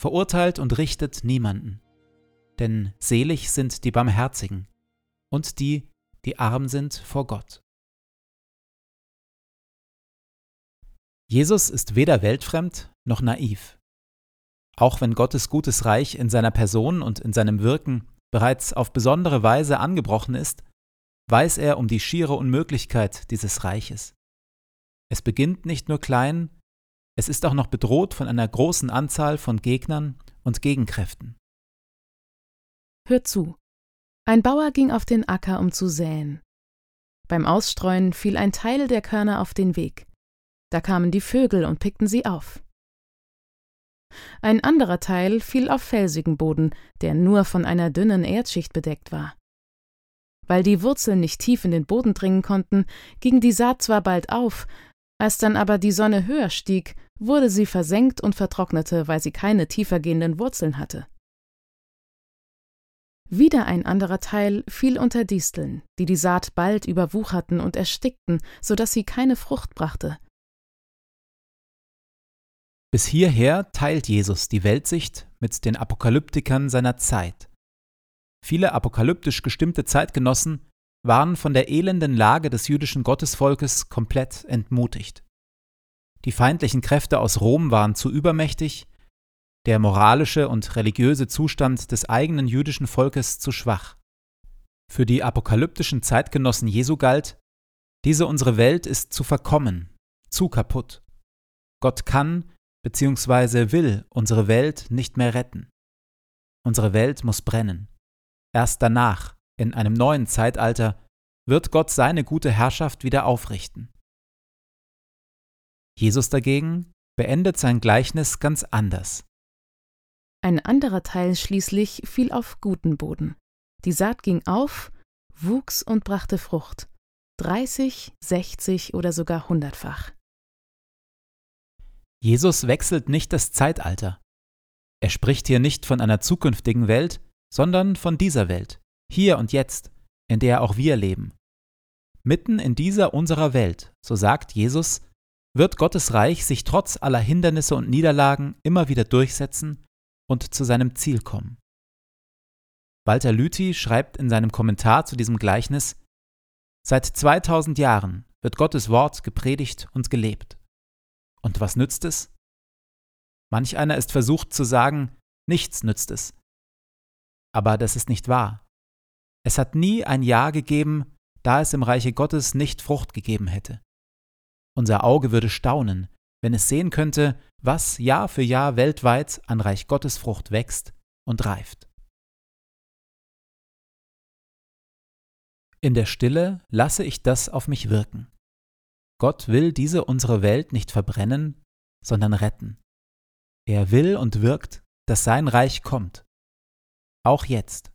verurteilt und richtet niemanden. Denn selig sind die Barmherzigen und die, die arm sind vor Gott. Jesus ist weder weltfremd noch naiv. Auch wenn Gottes gutes Reich in seiner Person und in seinem Wirken bereits auf besondere Weise angebrochen ist, weiß er um die schiere Unmöglichkeit dieses Reiches. Es beginnt nicht nur klein, es ist auch noch bedroht von einer großen Anzahl von Gegnern und Gegenkräften. Hört zu. Ein Bauer ging auf den Acker, um zu säen. Beim Ausstreuen fiel ein Teil der Körner auf den Weg. Da kamen die Vögel und pickten sie auf. Ein anderer Teil fiel auf felsigen Boden, der nur von einer dünnen Erdschicht bedeckt war. Weil die Wurzeln nicht tief in den Boden dringen konnten, ging die Saat zwar bald auf, als dann aber die Sonne höher stieg, wurde sie versenkt und vertrocknete, weil sie keine tiefer gehenden Wurzeln hatte. Wieder ein anderer Teil fiel unter Disteln, die die Saat bald überwucherten und erstickten, so dass sie keine Frucht brachte. Bis hierher teilt Jesus die Weltsicht mit den Apokalyptikern seiner Zeit. Viele apokalyptisch gestimmte Zeitgenossen waren von der elenden Lage des jüdischen Gottesvolkes komplett entmutigt. Die feindlichen Kräfte aus Rom waren zu übermächtig, der moralische und religiöse Zustand des eigenen jüdischen Volkes zu schwach. Für die apokalyptischen Zeitgenossen Jesu galt, diese unsere Welt ist zu verkommen, zu kaputt. Gott kann bzw. will unsere Welt nicht mehr retten. Unsere Welt muss brennen. Erst danach, in einem neuen Zeitalter, wird Gott seine gute Herrschaft wieder aufrichten. Jesus dagegen beendet sein Gleichnis ganz anders. Ein anderer Teil schließlich fiel auf guten Boden. Die Saat ging auf, wuchs und brachte Frucht. 30, 60 oder sogar hundertfach. Jesus wechselt nicht das Zeitalter. Er spricht hier nicht von einer zukünftigen Welt, sondern von dieser Welt, hier und jetzt, in der auch wir leben. Mitten in dieser unserer Welt, so sagt Jesus, wird Gottes Reich sich trotz aller Hindernisse und Niederlagen immer wieder durchsetzen und zu seinem Ziel kommen. Walter Lüthi schreibt in seinem Kommentar zu diesem Gleichnis, Seit 2000 Jahren wird Gottes Wort gepredigt und gelebt. Und was nützt es? Manch einer ist versucht zu sagen, nichts nützt es. Aber das ist nicht wahr. Es hat nie ein Jahr gegeben, da es im Reiche Gottes nicht Frucht gegeben hätte. Unser Auge würde staunen, wenn es sehen könnte, was Jahr für Jahr weltweit an Reich Gottes Frucht wächst und reift. In der Stille lasse ich das auf mich wirken. Gott will diese unsere Welt nicht verbrennen, sondern retten. Er will und wirkt, dass sein Reich kommt. Auch jetzt,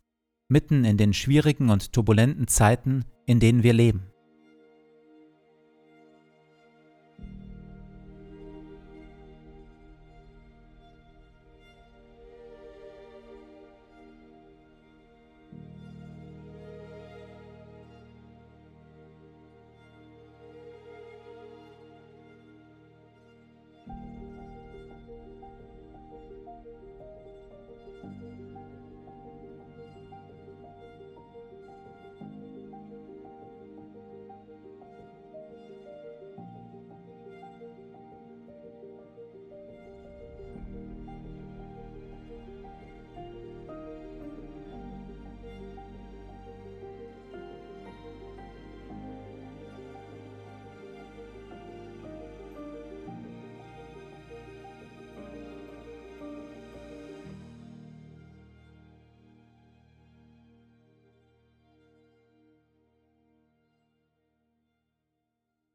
mitten in den schwierigen und turbulenten Zeiten, in denen wir leben.